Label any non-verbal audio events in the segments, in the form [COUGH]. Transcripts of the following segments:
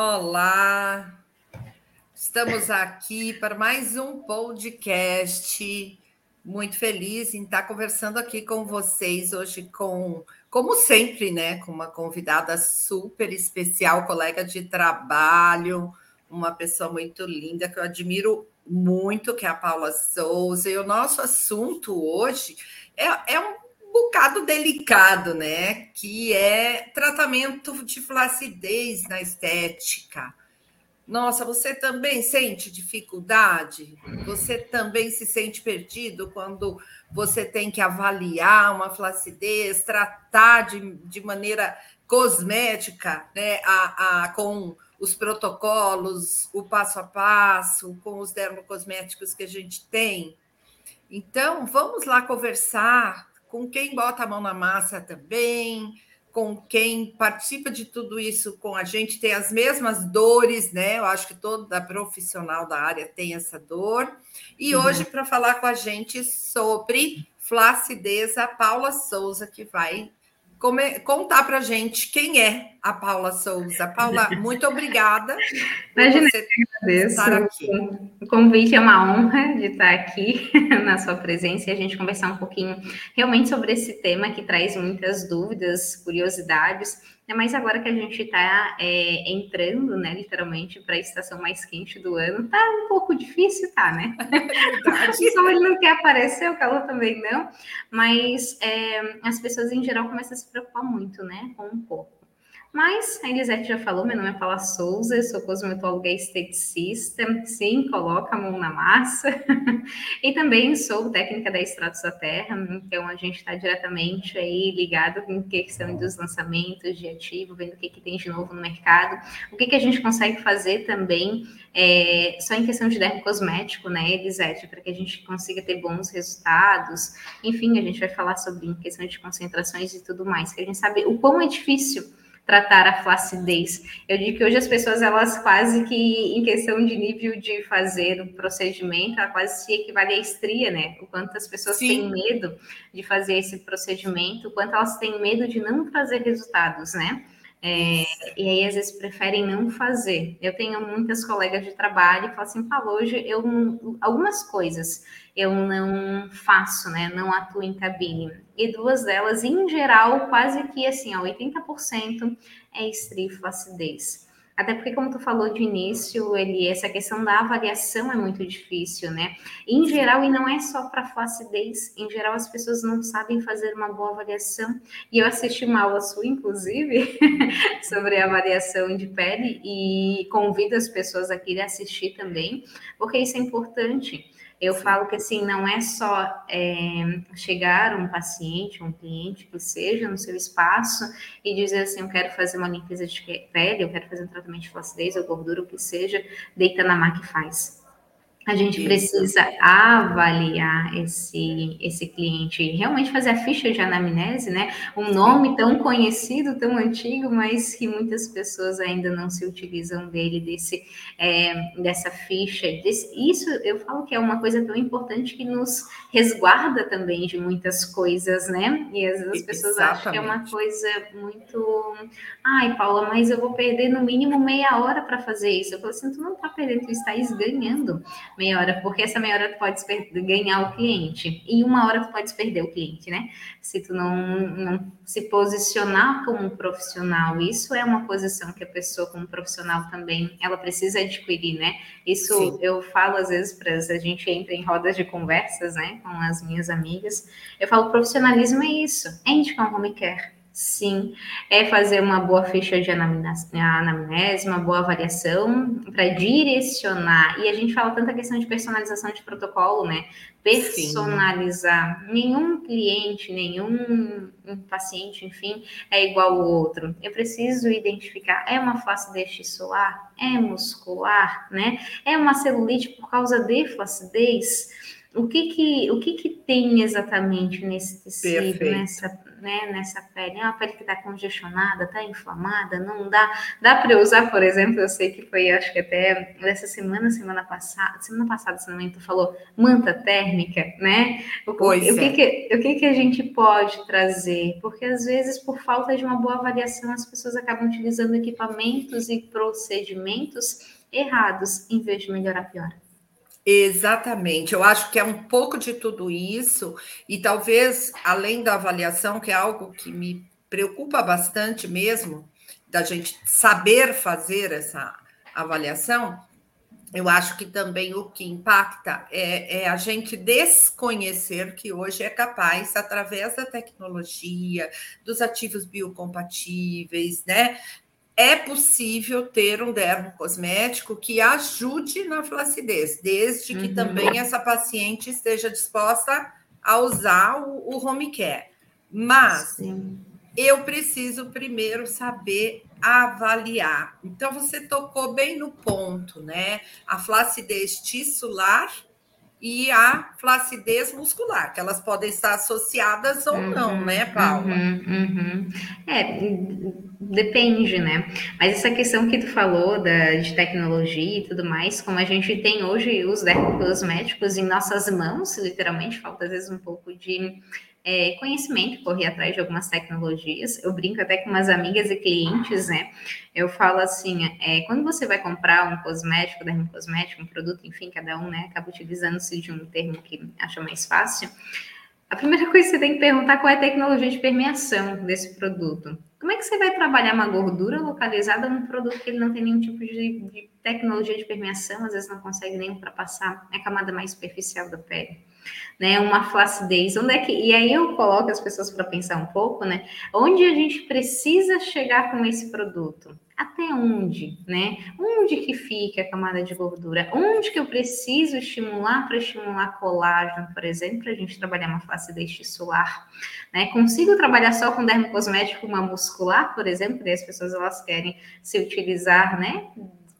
Olá, estamos aqui para mais um podcast. Muito feliz em estar conversando aqui com vocês hoje, com, como sempre, né, com uma convidada super especial, colega de trabalho, uma pessoa muito linda que eu admiro muito, que é a Paula Souza. E o nosso assunto hoje é, é um bocado delicado, né? Que é tratamento de flacidez na estética. Nossa, você também sente dificuldade? Você também se sente perdido quando você tem que avaliar uma flacidez, tratar de, de maneira cosmética, né? A, a, com os protocolos, o passo a passo, com os dermocosméticos que a gente tem. Então, vamos lá conversar com quem bota a mão na massa também, com quem participa de tudo isso com a gente, tem as mesmas dores, né? Eu acho que toda profissional da área tem essa dor. E uhum. hoje, para falar com a gente sobre flacidez, a Paula Souza, que vai contar para a gente quem é a Paula Souza. Paula, [LAUGHS] muito obrigada. Imagina, você agradeço. O convite é uma honra de estar aqui [LAUGHS] na sua presença e a gente conversar um pouquinho realmente sobre esse tema que traz muitas dúvidas, curiosidades é mais agora que a gente está é, entrando, né, literalmente, para a estação mais quente do ano. Tá um pouco difícil, tá, né? [LAUGHS] É [LAUGHS] o sol ele não quer aparecer, o calor também não. Mas é, as pessoas em geral começam a se preocupar muito, né, com o corpo. Mas a Elisete já falou, meu nome é Paula Souza, sou cosmetóloga esteticista, sim, coloca a mão na massa. [LAUGHS] e também sou técnica da Extratos da Terra, então a gente está diretamente aí ligado com questão dos lançamentos de ativo, vendo o que, que tem de novo no mercado, o que, que a gente consegue fazer também é, só em questão de dermocosmético, né, Elisete, para que a gente consiga ter bons resultados. Enfim, a gente vai falar sobre questão de concentrações e tudo mais, que a gente sabe o quão é difícil tratar a flacidez. Eu digo que hoje as pessoas, elas quase que, em questão de nível de fazer o procedimento, ela quase se equivale à estria, né? O quanto as pessoas Sim. têm medo de fazer esse procedimento, o quanto elas têm medo de não fazer resultados, né? É, e aí, às vezes, preferem não fazer. Eu tenho muitas colegas de trabalho que falam assim, Paulo, hoje eu algumas coisas eu não faço, né? Não atuo em cabine. E duas delas, em geral, quase que assim, ó, 80% é estria flacidez. Até porque, como tu falou de início, ele, essa questão da avaliação é muito difícil, né? Em geral, e não é só para flacidez, em geral as pessoas não sabem fazer uma boa avaliação. E eu assisti uma aula sua, inclusive, [LAUGHS] sobre avaliação de pele, e convido as pessoas a irem assistir também, porque isso é importante. Eu Sim. falo que assim, não é só é, chegar um paciente, um cliente que seja no seu espaço e dizer assim, eu quero fazer uma limpeza de pele, eu quero fazer um tratamento de flacidez ou gordura, o que seja, deita na máquina e faz a gente precisa avaliar esse, esse cliente, realmente fazer a ficha de anamnese, né? Um nome tão conhecido, tão antigo, mas que muitas pessoas ainda não se utilizam dele, desse, é, dessa ficha. Desse, isso eu falo que é uma coisa tão importante que nos resguarda também de muitas coisas, né? E às vezes as pessoas Exatamente. acham que é uma coisa muito. Ai, Paula, mas eu vou perder no mínimo meia hora para fazer isso. Eu falo assim, tu não está perdendo, tu está ganhando meia hora, porque essa meia hora tu pode ganhar o cliente e uma hora tu pode perder o cliente, né? Se tu não, não se posicionar como um profissional, isso é uma posição que a pessoa como profissional também ela precisa adquirir, né? Isso Sim. eu falo às vezes para a gente entra em rodas de conversas, né, com as minhas amigas. Eu falo profissionalismo é isso, é indicar um home care Sim, é fazer uma boa ficha de anamnese, uma boa avaliação para direcionar. E a gente fala tanta questão de personalização de protocolo, né? Personalizar. Sim. Nenhum cliente, nenhum paciente, enfim, é igual ao outro. Eu preciso identificar, é uma flacidez tissular? É muscular, né? É uma celulite por causa de flacidez? O que que, o que, que tem exatamente nesse tecido, nessa né, nessa pele? É uma pele que está congestionada, está inflamada, não dá. Dá para usar, por exemplo, eu sei que foi, acho que até dessa semana, semana passada, semana passada, se não me engano, falou manta térmica, né? O, pois o, é. que, que, o que, que a gente pode trazer? Porque às vezes, por falta de uma boa avaliação, as pessoas acabam utilizando equipamentos e procedimentos errados, em vez de melhorar pior. Exatamente, eu acho que é um pouco de tudo isso, e talvez além da avaliação, que é algo que me preocupa bastante mesmo, da gente saber fazer essa avaliação, eu acho que também o que impacta é, é, a gente desconhecer que hoje é capaz, através da tecnologia, dos ativos biocompatíveis, né, é possível ter um dermocosmético que ajude na flacidez, desde que uhum. também essa paciente esteja disposta a usar o, o home care. Mas Sim. eu preciso primeiro saber avaliar. Então, você tocou bem no ponto, né? A flacidez tissular e a flacidez muscular, que elas podem estar associadas ou uhum, não, né, Paula? Uhum, uhum. É, depende, né? Mas essa questão que tu falou da, de tecnologia e tudo mais, como a gente tem hoje os dermocosméticos em nossas mãos, literalmente, falta às vezes um pouco de é, conhecimento, correr atrás de algumas tecnologias. Eu brinco até com umas amigas e clientes, né? Eu falo assim, é, quando você vai comprar um cosmético, dermocosmético, um produto, enfim, cada um, né, acaba utilizando-se de um termo que acha mais fácil. A primeira coisa que você tem que perguntar qual é a tecnologia de permeação desse produto. Como é que você vai trabalhar uma gordura localizada num produto que ele não tem nenhum tipo de, de tecnologia de permeação, às vezes não consegue nem ultrapassar a camada mais superficial da pele? Né? Uma flacidez. Onde é que e aí eu coloco as pessoas para pensar um pouco, né? Onde a gente precisa chegar com esse produto? Até onde, né? Onde que fica a camada de gordura? Onde que eu preciso estimular para estimular colágeno, por exemplo, para a gente trabalhar uma flacidez tissular, né? Consigo trabalhar só com dermocosmético, uma muscular, por exemplo, e as pessoas elas querem se utilizar, né?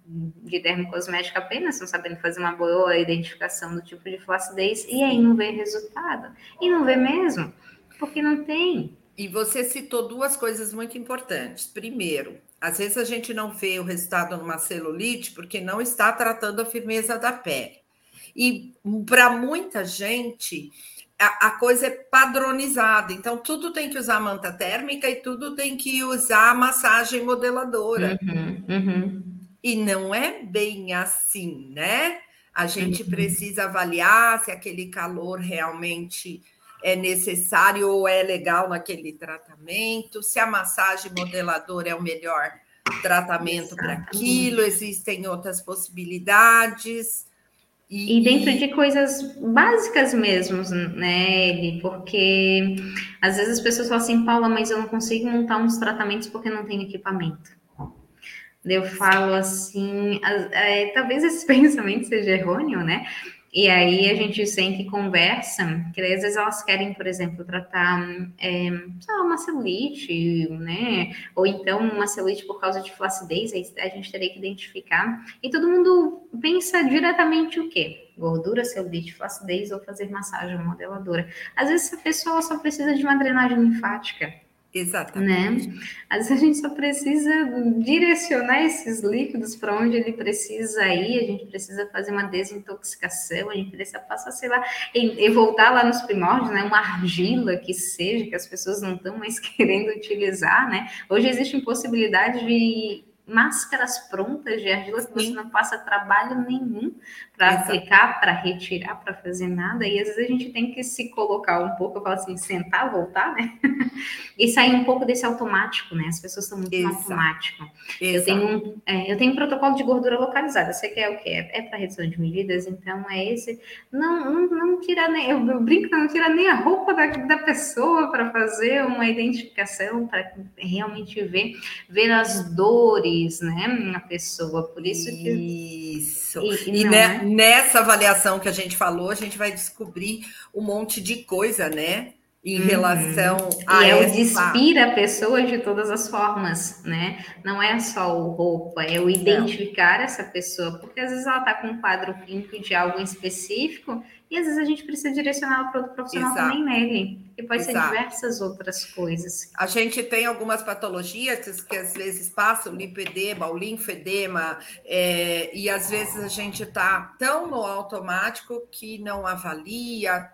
De dermocosmética apenas, não sabendo fazer uma boa identificação do tipo de flacidez, e aí não vê resultado. E não vê mesmo, porque não tem. E você citou duas coisas muito importantes. Primeiro, às vezes a gente não vê o resultado numa celulite porque não está tratando a firmeza da pele. E para muita gente, a, a, coisa é padronizada. Então, tudo tem que usar manta térmica e tudo tem que usar massagem modeladora. Uhum, uhum. E não é bem assim, né? A gente uhum. precisa avaliar se aquele calor realmente é necessário ou é legal naquele tratamento, se a massagem modeladora é o melhor tratamento para aquilo, existem outras possibilidades. E... e... dentro de coisas básicas mesmo, né, Eli? Porque às vezes as pessoas falam assim, Paula, mas eu não consigo montar uns tratamentos porque não tenho equipamento. Eu falo assim, é, talvez esse [LAUGHS] pensamento seja errôneo, né? E aí a gente sente e conversa, que às vezes elas querem, por exemplo, tratar é, uma celulite, né? Ou então uma celulite por causa de flacidez, a gente teria que identificar. E todo mundo pensa diretamente o quê? Gordura, celulite, flacidez ou fazer massagem modeladora. Às vezes a pessoa só precisa de uma drenagem linfática Exatamente. Né? Às vezes a gente só precisa direcionar esses líquidos para onde ele precisa ir, a gente precisa fazer uma desintoxicação, a gente precisa passar, sei lá, e, e voltar lá nos primórdios, né? Uma argila que seja, que as pessoas não estão mais [LAUGHS] querendo utilizar, né? Hoje existe possibilidade de máscaras prontas de argila que você não passa trabalho nenhum para aplicar, para retirar, para fazer nada. E às vezes a gente tem que se colocar um pouco, eu falo assim, sentar, voltar, né? [LAUGHS] e sair um pouco desse automático, né? As pessoas estão muito Exato. automático. Eu tenho, um, é, eu tenho um protocolo de gordura localizada. Você quer o quê? É, é para redução de medidas, então é esse. Não, não, não tira nem, eu brinco, não tira nem a roupa da, da pessoa para fazer uma identificação, para realmente ver, ver as dores né, na pessoa. Por isso que. Isso. E, e né, nessa avaliação que a gente falou, a gente vai descobrir um monte de coisa, né? Em uhum. relação a. E é o despir a pessoa de todas as formas, né? Não é só o roupa, é o identificar Não. essa pessoa, porque às vezes ela está com um quadro clínico de algo específico E às vezes a gente precisa direcionar para outro profissional Exato. também nele, que pode Exato. ser diversas outras coisas. A gente tem algumas patologias que, que às vezes passam, lipedema, o linfedema, é, e às vezes a gente está tão no automático que não avalia,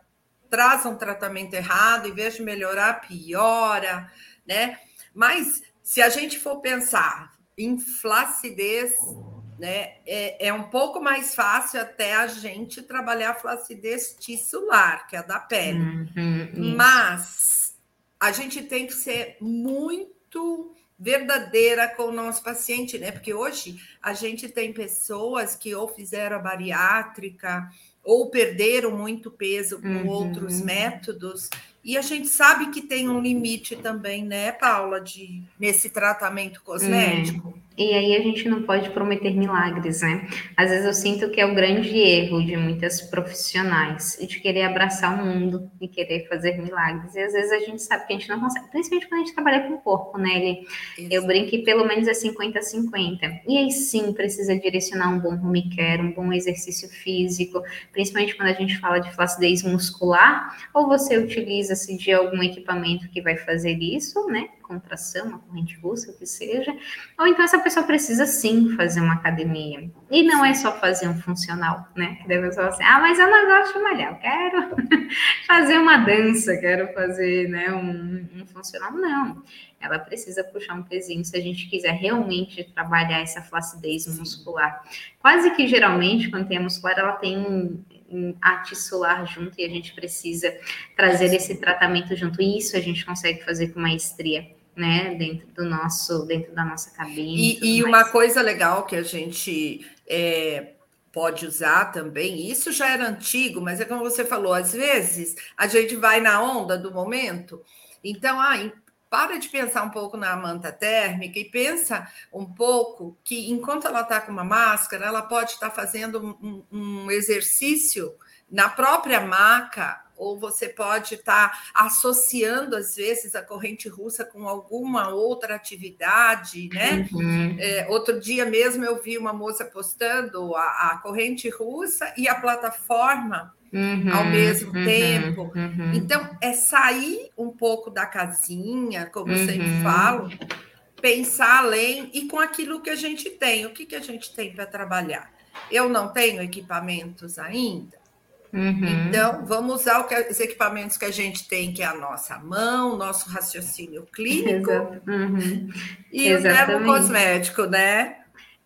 traz um tratamento errado, em vez de melhorar, piora, né? Mas se a gente for pensar em flacidez, né, é, é um pouco mais fácil até a gente trabalhar a flacidez tissular, que é a da pele. Uhum, Mas a gente tem que ser muito verdadeira com o nosso paciente, né? Porque hoje a gente tem pessoas que ou fizeram a bariátrica ou perderam muito peso com uhum. outros métodos e a gente sabe que tem um limite também, né, Paula, de nesse tratamento cosmético. É. E aí a gente não pode prometer milagres, né? Às vezes eu sinto que é o grande erro de muitas profissionais, de querer abraçar o mundo e querer fazer milagres. E às vezes a gente sabe que a gente não consegue, principalmente quando a gente trabalha com o corpo, né? Ele, eu brinco que pelo menos é 50-50. E aí sim precisa direcionar um bom home care, um bom exercício físico, principalmente quando a gente fala de flacidez muscular, ou você utiliza-se de algum equipamento que vai fazer isso, né? Contração, uma corrente russa, o que seja, ou então essa pessoa precisa sim fazer uma academia. E não é só fazer um funcional, né? Que deve falar assim, ah, mas eu não gosto de malhar, eu quero [LAUGHS] fazer uma dança, quero fazer né, um, um funcional. Não, ela precisa puxar um pezinho se a gente quiser realmente trabalhar essa flacidez muscular. Quase que geralmente, quando tem a muscular, ela tem atissular junto e a gente precisa trazer esse tratamento junto. E isso a gente consegue fazer com maestria né, dentro do nosso, dentro da nossa cabine. E, e uma coisa legal que a gente é, pode usar também, isso já era antigo, mas é como você falou, às vezes a gente vai na onda do momento, então, ah, para de pensar um pouco na manta térmica e pensa um pouco que enquanto ela está com uma máscara, ela pode estar tá fazendo um, um exercício na própria maca ou você pode estar tá associando, às vezes, a corrente russa com alguma outra atividade, né? Uhum. É, outro dia mesmo eu vi uma moça postando a, a corrente russa e a plataforma uhum, ao mesmo uhum, tempo. Uhum. Então, é sair um pouco da casinha, como eu sempre uhum. falo, pensar além e com aquilo que a gente tem. O que, que a gente tem para trabalhar? Eu não tenho equipamentos ainda Uhum. Então, vamos usar que, os equipamentos que a gente tem, que é a nossa mão, nosso raciocínio clínico uhum. e Exatamente. o cosmético, né?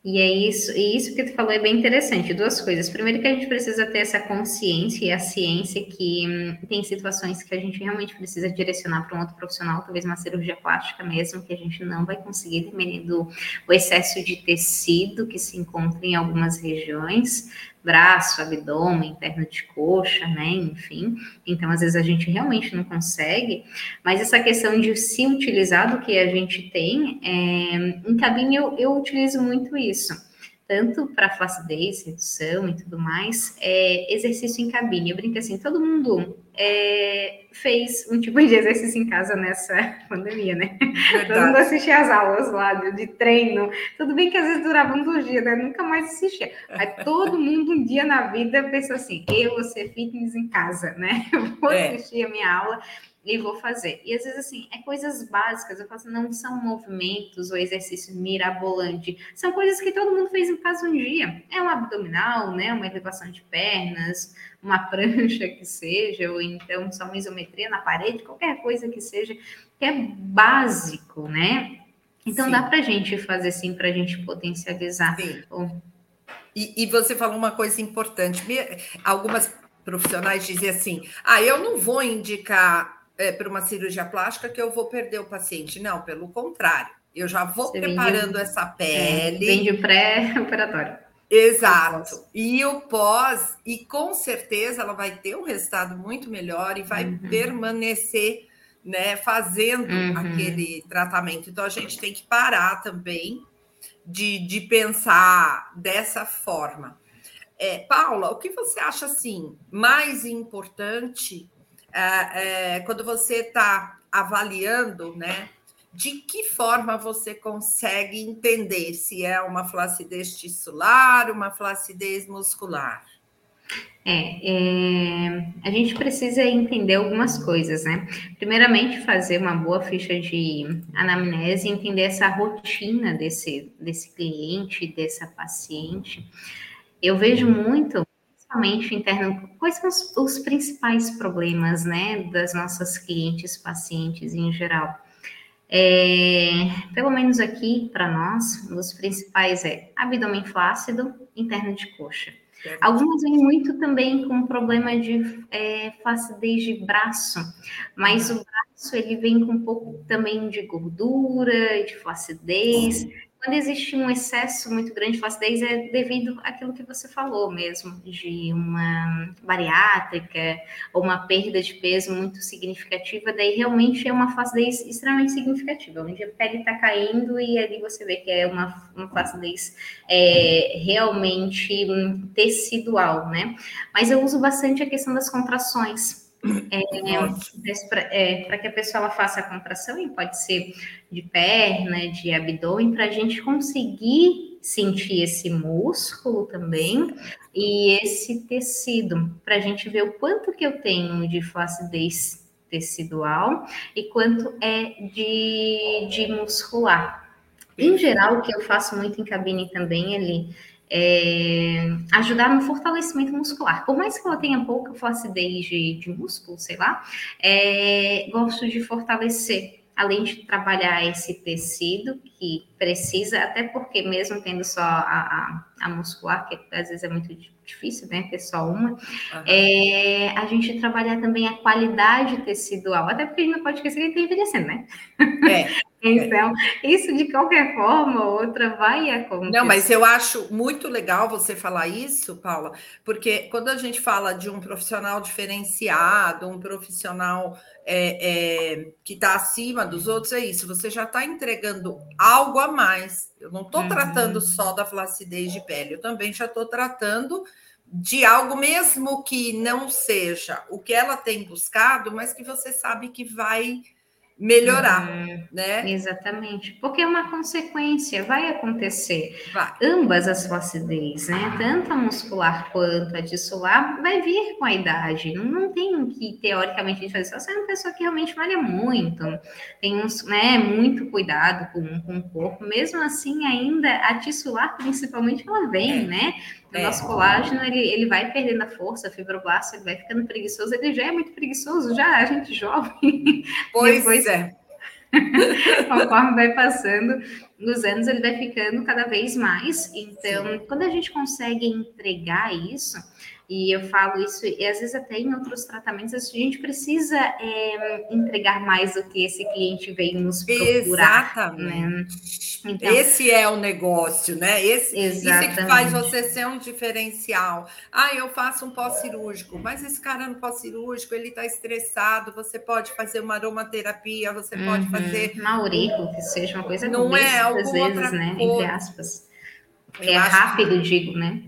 E é isso, e isso que tu falou é bem interessante. Duas coisas. Primeiro, que a gente precisa ter essa consciência e a ciência que hum, tem situações que a gente realmente precisa direcionar para um outro profissional, talvez uma cirurgia plástica mesmo, que a gente não vai conseguir, dependendo do excesso de tecido que se encontra em algumas regiões braço, abdômen, perna de coxa, né? Enfim. Então, às vezes a gente realmente não consegue, mas essa questão de se utilizar do que a gente tem, é, em cabine eu, eu utilizo muito isso tanto para flacidez, redução e tudo mais, é exercício em cabine. Eu brinco assim, todo mundo é, fez um tipo de exercício em casa nessa [LAUGHS] pandemia, né? Verdade. Todo mundo assistia as aulas lá de, de, treino. Tudo bem que às vezes duravam dois dias, né? Nunca mais assistia. Mas todo [LAUGHS] mundo um dia na vida pensou assim, eu vou ser fitness em casa, né? Eu [LAUGHS] vou é. assistir a minha aula e vou fazer. E às vezes, assim, é coisas básicas, eu faço, não são movimentos ou exercícios mirabolantes, são coisas que todo mundo fez em casa um dia. É um abdominal, né? Uma elevação de pernas, uma [LAUGHS] prancha que seja, ou então só uma isometria na parede, qualquer coisa que seja, que é básico, né? Então sim. dá para a gente fazer assim, para a gente potencializar. Sim. E, e você falou uma coisa importante. Algumas profissionais dizem assim: ah, eu não vou indicar é, para uma cirurgia plástica que eu vou perder o paciente. Não, pelo contrário. Eu já vou Você preparando vende, essa é, pele. É, vende pré-operatório. Exato. E o pós, e com certeza ela vai ter um resultado muito melhor e vai uhum. permanecer né, fazendo uhum. aquele tratamento. Então a gente tem que parar também de, de pensar dessa forma. É, Paula, o que você acha assim mais importante é, é, quando você está avaliando, né? De que forma você consegue entender se é uma flacidez tissular, uma flacidez muscular? É, é, a gente precisa entender algumas coisas, né? Primeiramente, fazer uma boa ficha de anamnese, entender essa rotina desse, desse cliente, dessa paciente. Eu vejo muito, principalmente interno, quais são os, os principais problemas, né, das nossas clientes, pacientes em geral. É, pelo menos aqui, para nós, os principais é abdômen flácido, interno de coxa. Algumas vêm muito também com problema de é, flacidez de braço, mas o braço ele vem com um pouco também de gordura, de flacidez. Quando existe um excesso muito grande de flacidez, é devido àquilo que você falou mesmo, de uma bariátrica ou uma perda de peso muito significativa, daí realmente é uma flacidez extremamente significativa, onde a pele está caindo e ali você vê que é uma, uma flacidez é, realmente tecidual, né? Mas eu uso bastante a questão das contrações é, é, para que a pessoa faça a contração, e pode ser de perna, de abdômen, para a gente conseguir sentir esse músculo também e esse tecido, para a gente ver o quanto que eu tenho de flacidez tecidual e quanto é de, de muscular. Em geral, o que eu faço muito em cabine também, ele é, ajudar no fortalecimento muscular. Por mais que ela tenha pouca flacidez de, de músculo, sei lá, é, gosto de fortalecer, além de trabalhar esse tecido que precisa, até porque mesmo tendo só a, a, a muscular, que às vezes é muito difícil, né, ter só uma, uhum. é, a gente trabalhar também a qualidade tecidual, até porque a gente não pode esquecer que ele está envelhecendo, né? É. [LAUGHS] Então, isso de qualquer forma ou outra vai acontecer. Não, mas eu acho muito legal você falar isso, Paula, porque quando a gente fala de um profissional diferenciado, um profissional é, é, que está acima dos outros, é isso, você já está entregando algo a mais. Eu não estou uhum. tratando só da flacidez de pele, eu também já estou tratando de algo mesmo que não seja o que ela tem buscado, mas que você sabe que vai melhorar, uhum, né? Exatamente, porque é uma consequência, vai acontecer. Vai. Ambas as flacidez, né? Tanto a muscular quanto a tissular vai vir com a idade. Não, não tem que, teoricamente, a gente fazer Você é uma pessoa que realmente malha muito, tem uns, né, muito cuidado com, com o corpo. Mesmo assim, ainda a tissular, principalmente, ela vem, é. né? O é. nosso colágeno, ele, ele vai perdendo a força, a fibroblasto, ele vai ficando preguiçoso. Ele já é muito preguiçoso, já, a gente jovem. [LAUGHS] Pois Depois, é. [LAUGHS] conforme vai passando os anos, ele vai ficando cada vez mais. Então, Sim. quando a gente consegue entregar isso, e eu falo isso, e às vezes até em outros tratamentos, a gente precisa é, entregar mais do que esse cliente veio nos procurar. Exatamente. Né? Então, esse é o negócio, né? Esse, exatamente. isso é que faz você ser um diferencial. Ah, eu faço um pós-cirúrgico, mas esse cara no pós-cirúrgico, ele está estressado, você pode fazer uma aromaterapia, você uhum. pode fazer... Maurico, que seja uma coisa Não é, às vezes, né? Entre aspas. é rápido, que... digo, né?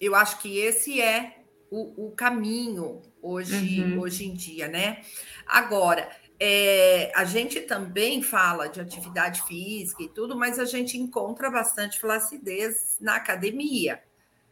Eu acho que esse é o, o caminho hoje, uhum. hoje em dia, né? Agora, é, a gente também fala de atividade física e tudo, mas a gente encontra bastante flacidez na academia,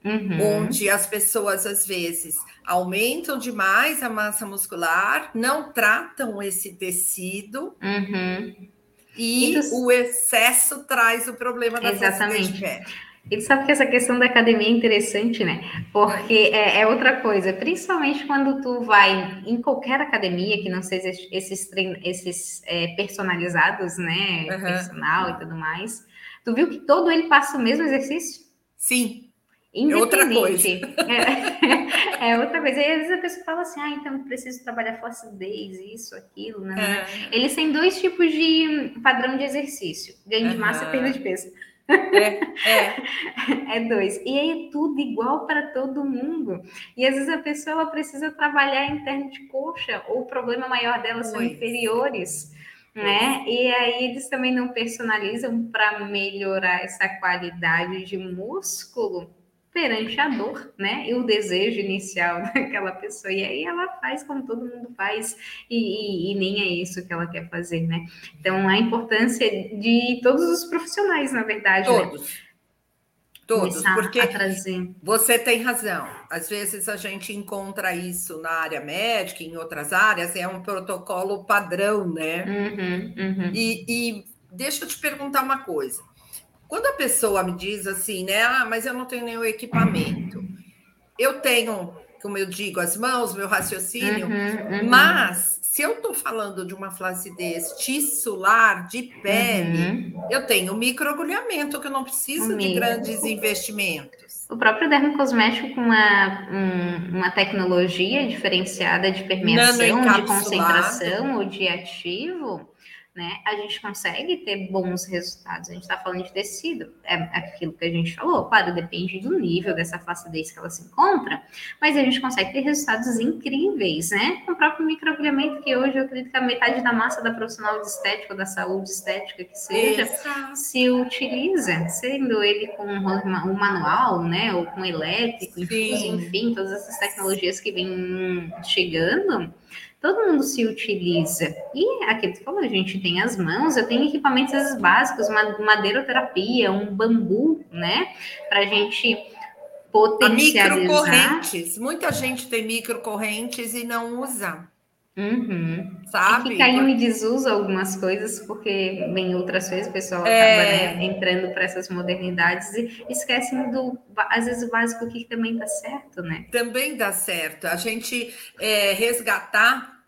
uhum. onde as pessoas às vezes aumentam demais a massa muscular, não tratam esse tecido. Uhum. E o excesso traz o problema da Exatamente. flacidez de pele. E tu sabe que essa questão da academia é interessante, né? Porque é, é, outra coisa, principalmente quando tu vai em qualquer academia que não seja esses, esses é, personalizados, né? Uhum. Personal e tudo mais. Tu viu que todo ele passa o mesmo exercício? Sim. É outra coisa. [LAUGHS] É, é, outra coisa. E às vezes a pessoa fala assim, ah, então preciso trabalhar flacidez, isso, aquilo, né? É. Eles têm dois tipos de padrão de exercício: ganho de massa e perda de peso. É, é. [LAUGHS] é dois. E aí é tudo igual para todo mundo. E às vezes a pessoa precisa trabalhar em terno de coxa, ou o problema maior dela são inferiores. Né? E aí eles também não personalizam para melhorar essa qualidade de músculo perante a dor, né? E o desejo inicial [LAUGHS] daquela pessoa. E aí ela faz como todo mundo faz, e, e, e, nem é isso que ela quer fazer, né? Então, a importância de todos os profissionais, na verdade. Todos. Né? Todos, porque você tem razão. Às vezes a gente encontra isso na área médica, em outras áreas, é um protocolo padrão, né? Uhum, uhum. E, e deixa eu te perguntar uma coisa. Quando a pessoa me diz assim, né? Ah, mas eu não tenho nenhum equipamento. Eu tenho, como eu digo, as mãos, meu raciocínio, uhum, uhum. mas se eu estou falando de uma flacidez tissular de pele, uhum. eu tenho microagulhamento, que eu não preciso de grandes investimentos. O próprio dermocosmético com uma, um, uma tecnologia diferenciada de permeação, de concentração ou de ativo, né, a gente consegue ter bons resultados. A gente está falando de tecido, é aquilo que a gente falou, claro, depende do nível dessa flacidez que ela se encontra, mas a gente consegue ter resultados incríveis, né? Com o próprio microagulhamento, que hoje eu acredito que a metade da massa da profissional de estética, da saúde estética que seja, Exato. se utiliza, sendo ele com um manual, né, ou com elétrico, enfim, todas essas tecnologias que vêm chegando todo mundo se utiliza. E aquele que falou, a gente tem as mãos, eu tenho equipamentos básicos, uma madeiroterapia, um bambu, né? Para a gente potencializar. Microcorrentes. Muita gente tem microcorrentes e não usa. Uhum. Sabe? E que caiu em desuso algumas coisas, porque em outras vezes o pessoal é... acaba né, entrando para essas modernidades e esquecem do, às vezes, o básico que também dá certo, né? Também dá certo. A gente é, resgatar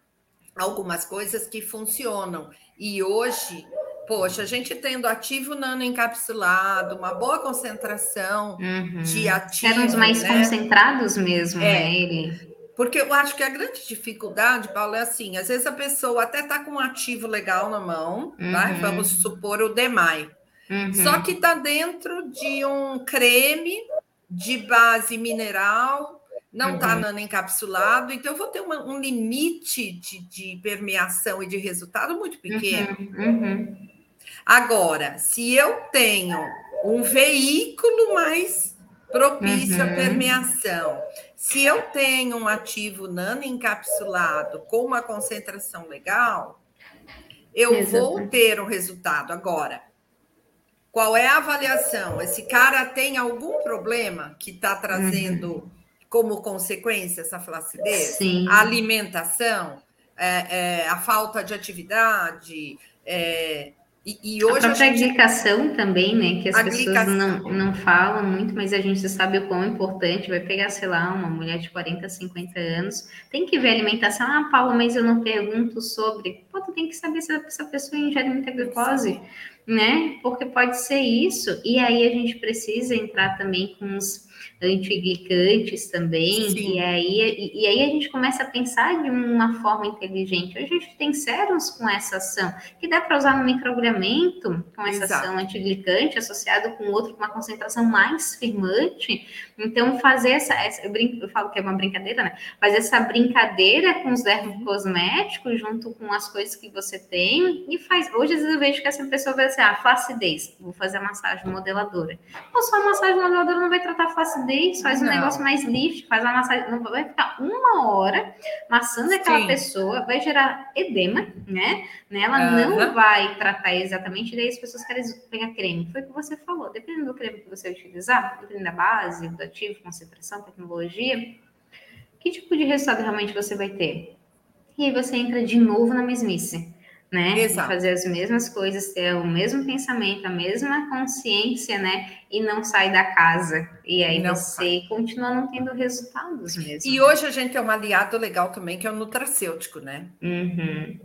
algumas coisas que funcionam. E hoje, poxa, a gente tendo ativo nano encapsulado, uma boa concentração uhum. de ativo. Eram os mais né? concentrados mesmo, é. né? Ele. Porque eu acho que a grande dificuldade, Paulo, é assim: às vezes a pessoa até está com um ativo legal na mão, uhum. vamos supor o DEMAI, uhum. só que está dentro de um creme de base mineral não está uhum. nano encapsulado, então eu vou ter uma, um limite de, de, permeação e de resultado muito pequeno. Uhum. Uhum. Agora, se eu tenho um veículo mais propício à uhum. permeação, se eu tenho um ativo nano encapsulado com uma concentração legal, eu vou ter o um resultado. Agora, qual é a avaliação? Esse cara tem algum problema que está trazendo uhum como consequência essa flacidez? Sim. A alimentação, é, é, a falta de atividade. É, e, e, hoje a própria a gente... glicação também, né? Que as pessoas não, não falam muito, mas a gente sabe o quão importante. Vai pegar, sei lá, uma mulher de 40, 50 anos, tem que ver a alimentação. Ah, Paulo, mas eu não pergunto sobre. Pô, tu tem que saber se essa pessoa ingere muita glicose, né? Porque pode ser isso. E aí a gente precisa entrar também com os antiglicantes também, e aí, e, e, aí a gente começa a pensar de uma forma inteligente. Hoje a gente tem sérums com essa ação, que dá para usar no microagulhamento, com essa Exato. ação antiglicante, associado com outro com uma concentração mais firmante. Então, fazer essa, essa eu, brinco, eu falo que é uma brincadeira, né? Fazer essa brincadeira com os dermocosméticos junto com as coisas que você tem, e faz. Hoje, às vezes, eu vejo que essa pessoa vai dizer, ah, flacidez, vou fazer a massagem modeladora. Ou só a massagem modeladora não vai tratar flacidez faz um negócio mais lift, faz uma massagem, não vai ficar uma hora massando aquela Sim. pessoa, vai gerar edema, né? Ela uhum. não vai tratar exatamente, daí as pessoas querem pegar creme. Foi o que você falou, dependendo do creme que você utilizar, dependendo da base, do ativo, concentração, tecnologia, que tipo de resultado realmente você vai ter? E aí você entra de novo na mesmice né? Exato. Fazer as mesmas coisas, ter o mesmo pensamento, a mesma consciência, né? E não sair da casa. E aí não você sai. continua não tendo resultados mesmo. E hoje a gente tem um aliado legal também, que é o nutracêutico, né? Uhum.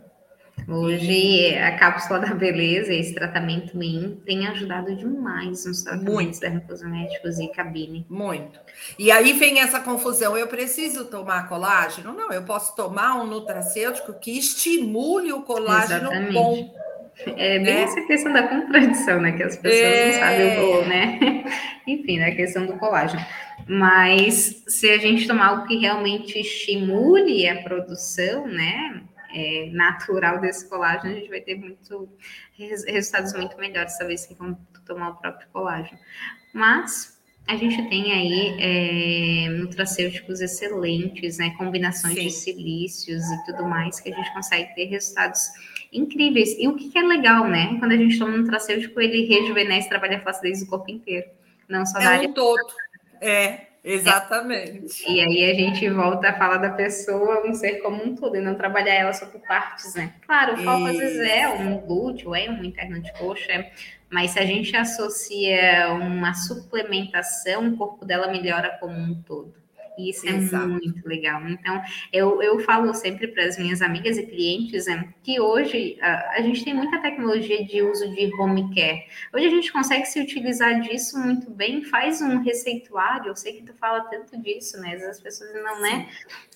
Hoje, a cápsula da beleza, esse tratamento MIM, tem ajudado demais nos tratamentos dermocosméticos e cabine. Muito. E aí vem essa confusão: eu preciso tomar colágeno? Não, eu posso tomar um nutracêutico que estimule o colágeno Exatamente. bom. É bem é. essa questão da contradição, né? Que as pessoas é. não sabem o né? [LAUGHS] Enfim, né? A questão do colágeno. Mas se a gente tomar algo que realmente estimule a produção, né? É, natural desse colágeno, a gente vai ter muito, resultados muito melhores, talvez, que vão tomar o próprio colágeno. Mas a gente tem aí é, nutracêuticos excelentes, né? Combinações Sim. de silícios e tudo mais, que a gente consegue ter resultados incríveis. E o que, é legal, né? Quando a gente toma um nutracêutico, ele rejuvenesce, trabalha a flacidez do corpo inteiro. não só é da um área. todo. É, exatamente. E aí a gente volta a falar da pessoa, um ser como um todo, e não trabalhar ela só por partes, né? Claro, o foco às vezes é um glúteo, é uma interna de coxa, mas se a gente associa uma suplementação, o corpo dela melhora como um todo. E isso é Exato. muito legal. Então, eu, eu falo sempre para as minhas amigas e clientes né, que hoje a, a, gente tem muita tecnologia de uso de home care. Hoje a gente consegue se utilizar disso muito bem, faz um receituário. Eu sei que tu fala tanto disso, né? As pessoas não, né?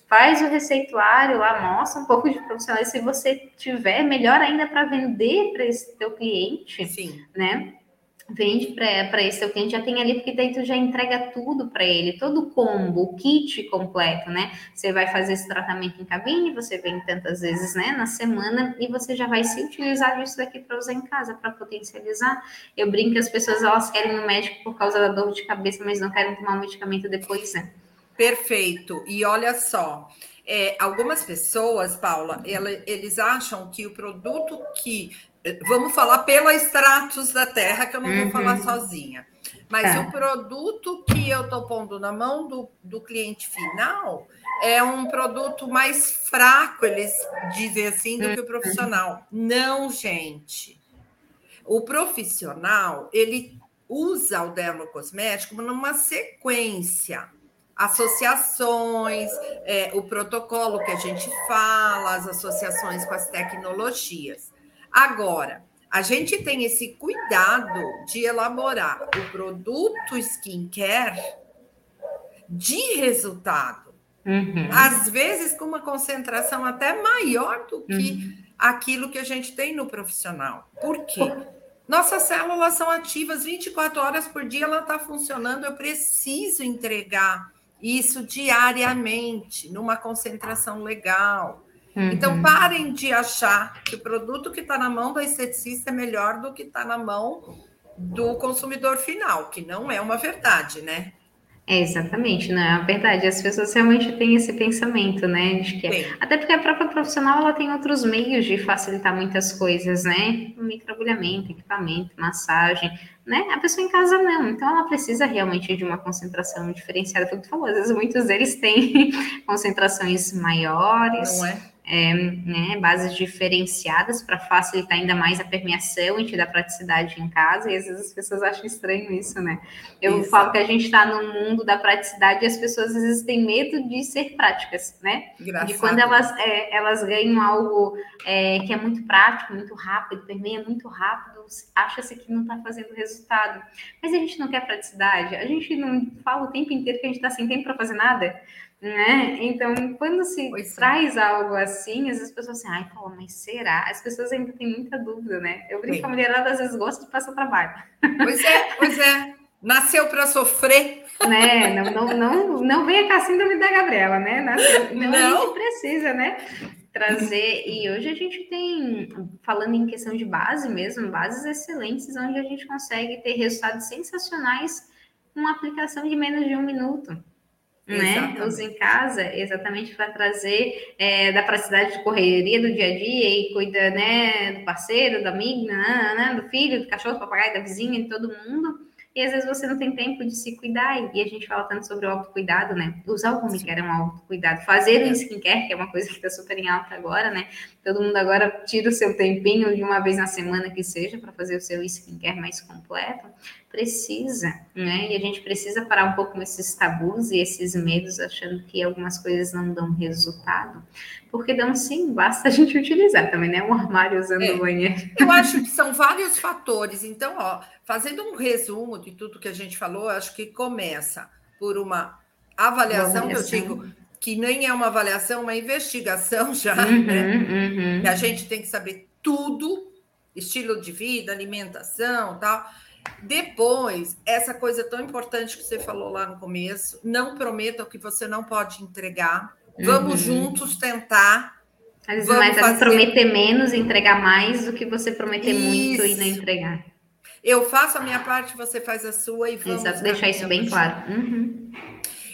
Faz o receituário lá, mostra um pouco de profissional. E se você tiver, melhor ainda para vender para esse teu cliente, Sim. né? Vende para esse seu cliente, já tem ali, porque daí tu já entrega tudo para ele, todo o combo, o kit completo, né? Você vai fazer esse tratamento em cabine, você vem tantas vezes, né, na semana, e você já vai se utilizar disso daqui para usar em casa, para potencializar. Eu brinco que as pessoas, elas querem no médico por causa da dor de cabeça, mas não querem tomar o medicamento depois, né? Perfeito. E olha só, é, algumas pessoas, Paula, ela, eles acham que o produto que Vamos falar pela Extratos da Terra, que eu não uhum. vou falar sozinha. Mas tá. o produto que eu estou pondo na mão do, do cliente final é um produto mais fraco, eles dizem assim, do que o uhum. profissional. Não, gente. O profissional, ele usa o dermocosmético numa sequência. Associações, é, o protocolo que a gente fala, as associações com as tecnologias. Agora, a gente tem esse cuidado de elaborar o produto skincare de resultado. Uhum. Às vezes com uma concentração até maior do que uhum. aquilo que a gente tem no profissional. Por quê? Nossas células são ativas 24 horas por dia, ela está funcionando. Eu preciso entregar isso diariamente, numa concentração legal. Então, uhum. Então, parem de achar que o produto que está na mão do esteticista é melhor do que está na mão do consumidor final, que não é uma verdade, né? É, exatamente, não é verdade. As pessoas realmente têm esse pensamento, né? De que, é, até porque a própria profissional ela tem outros meios de facilitar muitas coisas, né? Microagulhamento, equipamento, massagem, né? A pessoa em casa não, então ela precisa realmente de uma concentração diferenciada. Foi o que tu falou, às vezes muitos deles têm [LAUGHS] concentrações maiores. Não é? É, né, bases diferenciadas para facilitar ainda mais a permeação e te dar praticidade em casa, e às vezes as pessoas acham estranho isso, né? Eu isso. falo que a gente está no mundo da praticidade e as pessoas às vezes têm medo de ser práticas, né? Engraçado. De quando elas, é, elas ganham algo é, que é muito prático, muito rápido, permeia muito rápido, acha-se que não está fazendo resultado. Mas a gente não quer praticidade, a gente não fala o tempo inteiro que a gente está sem tempo para fazer nada. Né? Então, quando se pois é. traz algo assim, as pessoas assim, ai, fala, mas será? As pessoas ainda têm muita dúvida, né? Eu brinco que a mulherada às vezes gosta de passar trabalho. Pois é, pois é. Nasceu para sofrer. Né? Não, não, não, não venha com a síndrome da Gabriela, né? Nasceu, não, não. a gente precisa, né? Trazer, e hoje a gente tem, falando em questão de base mesmo, bases excelentes, onde a gente consegue ter resultados sensacionais com uma aplicação de menos de um minuto né? Usa em casa, exatamente para trazer é, da praticidade de correria do dia a dia e cuida, né, do parceiro, da amiga, né, né, do filho, do cachorro, do papagaio, da vizinha, de todo mundo. E às vezes você não tem tempo de se cuidar. E a gente fala tanto sobre o autocuidado, né? Usar o home care é um autocuidado. Fazer o skincare, que é uma coisa que está super em alta agora, né? Todo mundo agora tira o seu tempinho de uma vez na semana que seja para fazer o seu skincare mais completo. Precisa, né? E a gente precisa parar um pouco com esses tabus e esses medos, achando que algumas coisas não dão resultado. Porque dão sim, basta a gente utilizar também, né? Um armário usando é, o banheiro. Eu acho que são vários fatores. Então, ó, fazendo um resumo de tudo que a gente falou, acho que começa por uma avaliação, que eu digo que nem é uma avaliação, uma investigação já, uhum, né? Uhum. Que a gente tem que saber tudo, estilo de vida, alimentação, tal. Depois, essa coisa tão importante que você falou lá no começo, não prometa o que você não pode entregar. Vamos uhum. juntos tentar. Às vezes, mas fazer... prometer menos e entregar mais do que você prometer isso. muito e não entregar. Eu faço a minha parte, você faz a sua e vamos. Exato, deixar isso bem claro. Uhum.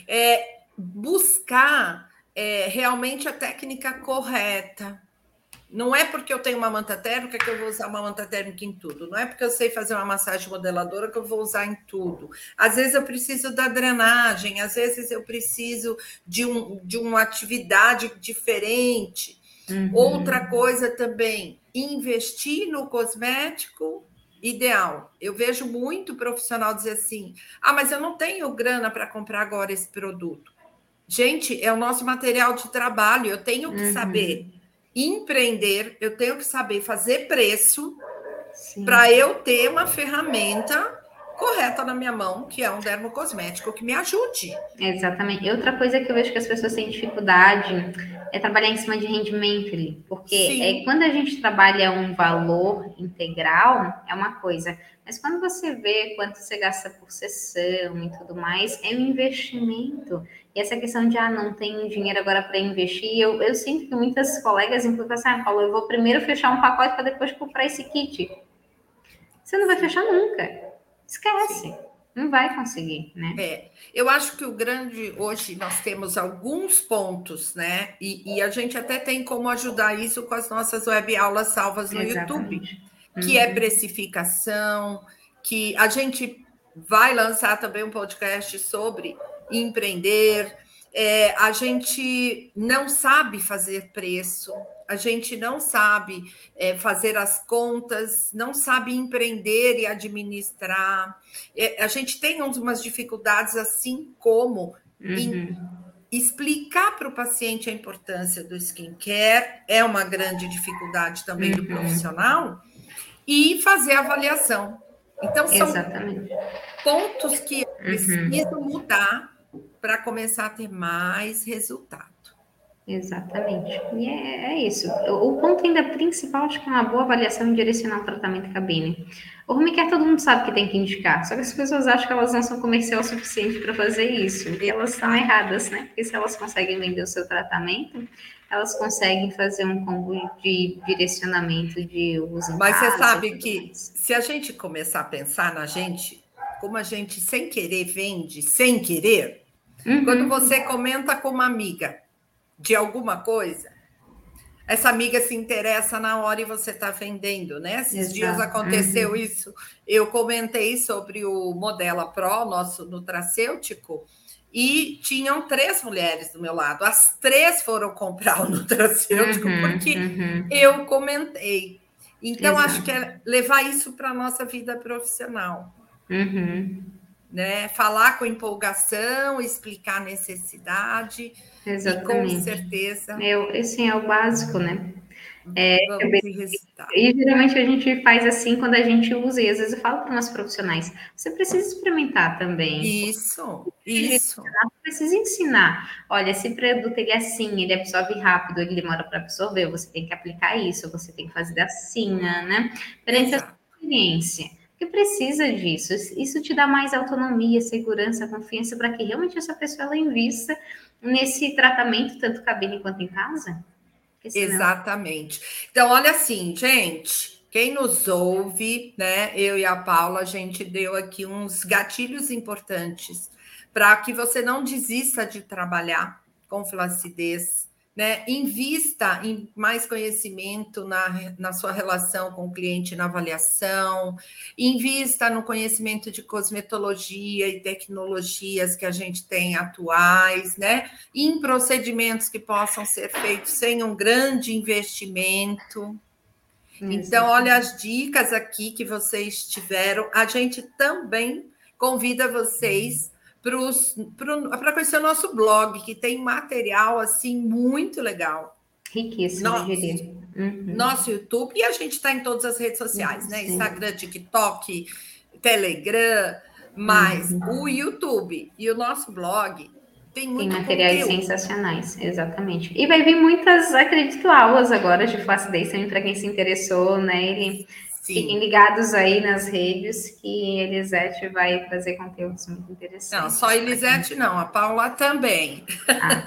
É, buscar é, realmente a técnica correta. Não é porque eu tenho uma manta térmica que eu vou usar uma manta térmica em tudo. Não é porque eu sei fazer uma massagem modeladora que eu vou usar em tudo. Às vezes eu preciso da drenagem, às vezes eu preciso de, um, de uma atividade diferente. Uhum. Outra coisa também, investir no cosmético ideal. Eu vejo muito profissional dizer assim: ah, mas eu não tenho grana para comprar agora esse produto. Gente, é o nosso material de trabalho, eu tenho que uhum. saber empreender, eu tenho que saber fazer preço para eu ter uma ferramenta correta na minha mão, que é um dermocosmético que me ajude. Exatamente. E outra coisa que eu vejo que as pessoas têm dificuldade é trabalhar em cima de rendimento, porque é, quando a gente trabalha um valor integral, é uma coisa. Mas quando você vê quanto você gasta por sessão e tudo mais, é um investimento. E essa questão de, ah, não tenho dinheiro agora para investir, eu, eu sinto que muitas colegas, inclusive, assim, ah, Paulo, eu vou primeiro fechar um pacote para depois comprar esse kit. Você não vai fechar nunca. Esquece. Sim. Não vai conseguir, né? É, eu acho que o grande hoje nós temos alguns pontos, né? E, e a gente até tem como ajudar isso com as nossas web aulas salvas no Exatamente. YouTube, que é uhum. é precificação, que a gente vai lançar também um podcast sobre empreender. É, a gente não sabe fazer preço, a gente não sabe é, fazer as contas, não sabe empreender e administrar. É, a gente tem umas dificuldades, assim como uhum. em explicar para o paciente a importância do skincare, é uma grande dificuldade também uhum. do profissional, e fazer avaliação. Então, são Exatamente. pontos que uhum. precisam mudar para começar a ter mais resultado. Exatamente. E é, é, isso. O ponto ainda principal, acho que é uma boa avaliação e direcionar o tratamento cabine. O home care todo mundo sabe que tem que indicar, só que as pessoas acham que elas não são comercial o suficiente para fazer isso. E elas estão erradas, né? Porque se elas conseguem vender o seu tratamento, elas conseguem fazer um combo de direcionamento de uso. Mas você sabe que mais. se a gente começar a pensar na gente, como a gente sem querer vende, sem querer, uhum. quando você comenta com uma amiga, de alguma coisa, essa amiga se interessa na hora e você está vendendo, né? Esses Exato. dias aconteceu uhum. isso. Eu comentei sobre o Modela Pro, nosso nutracêutico, e tinham três mulheres do meu lado. As três foram comprar o nutracêutico uhum, porque uhum. eu comentei. Então, Exato. acho que é levar isso para a nossa vida profissional. Uhum. Né? Falar com empolgação, explicar a necessidade Exatamente. Com certeza. Eu, esse é o básico, né? É, e geralmente a gente faz assim quando a gente usa, e às vezes eu falo para nossos profissionais: você precisa experimentar também. Isso, isso. Precisa ensinar. Olha, esse produto ele é assim, ele absorve rápido, ele demora para absorver, você tem que aplicar isso, você tem que fazer assim, né? Perante a experiência. Porque precisa disso. Isso te dá mais autonomia, segurança, confiança para que realmente essa pessoa ela invista nesse tratamento, tanto cabine quanto em casa? Exatamente. Então, olha assim, gente, quem nos ouve, né? Eu e a Paula, a gente deu aqui uns gatilhos importantes para que você não desista de trabalhar com flacidez, né? Invista em mais conhecimento na, na sua relação com o cliente na avaliação, invista no conhecimento de cosmetologia e tecnologias que a gente tem atuais, né? Em procedimentos que possam ser feitos sem um grande investimento. Então, olha as dicas aqui que vocês tiveram. A gente também convida vocês para conhecer o nosso blog, que tem material assim muito legal. Riquíssimo, nosso, uhum. nosso YouTube, e a gente está em todas as redes sociais, né? Sim. Instagram, TikTok, Telegram, mas uhum. o YouTube e o nosso blog tem, muito tem materiais conteúdo. sensacionais, exatamente. E vai vir muitas, acredito, aulas agora de flacidez também para quem se interessou, né? Ele Sim. Fiquem ligados aí nas redes que Elisete vai trazer conteúdos muito interessantes. Não, só Elisete não, a Paula também. Ah,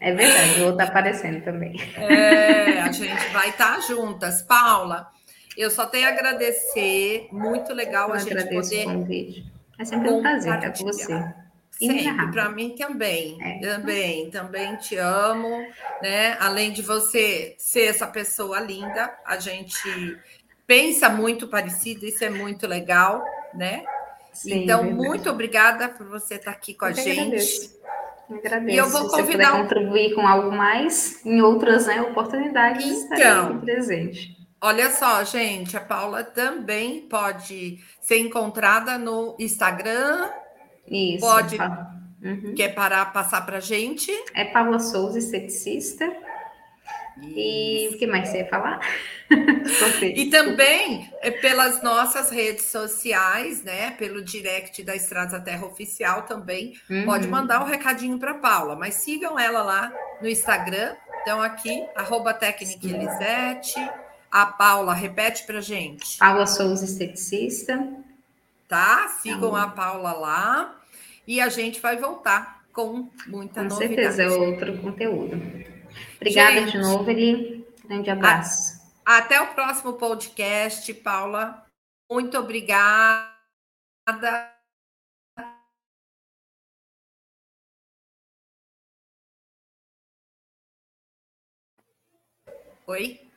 é verdade, vou estar aparecendo também. É, a gente vai estar juntas. Paula, eu só tenho a agradecer, muito legal eu a gente poder. O convite. É sempre um prazer estar com você. Sempre, para mim também. É. Também, também te amo, né? Além de você ser essa pessoa linda, a gente pensa muito parecido, isso é muito legal, né? Sim, então, muito obrigada por você estar aqui com eu a gente. Agradeço. Eu agradeço. E eu vou convidar. Se contribuir com algo mais em outras né, oportunidades, então, presente. Olha só, gente, a Paula também pode ser encontrada no Instagram. Isso. Pode. Uhum. Quer parar, passar para gente? É Paula Souza, esteticista. Isso. E o que mais você ia falar? [LAUGHS] e também é pelas nossas redes sociais, né? Pelo direct da Estrada Terra Oficial também. Uhum. Pode mandar um recadinho para Paula, mas sigam ela lá no Instagram. Então, aqui, arroba Elisete. A Paula, repete para gente. Paula Souza, esteticista. Tá? Sigam tá a Paula lá. E a gente vai voltar com muita com novidade. Com certeza, é outro conteúdo. Obrigada gente, de novo, Eli. Grande abraço. A, até o próximo podcast, Paula. Muito obrigada. Oi?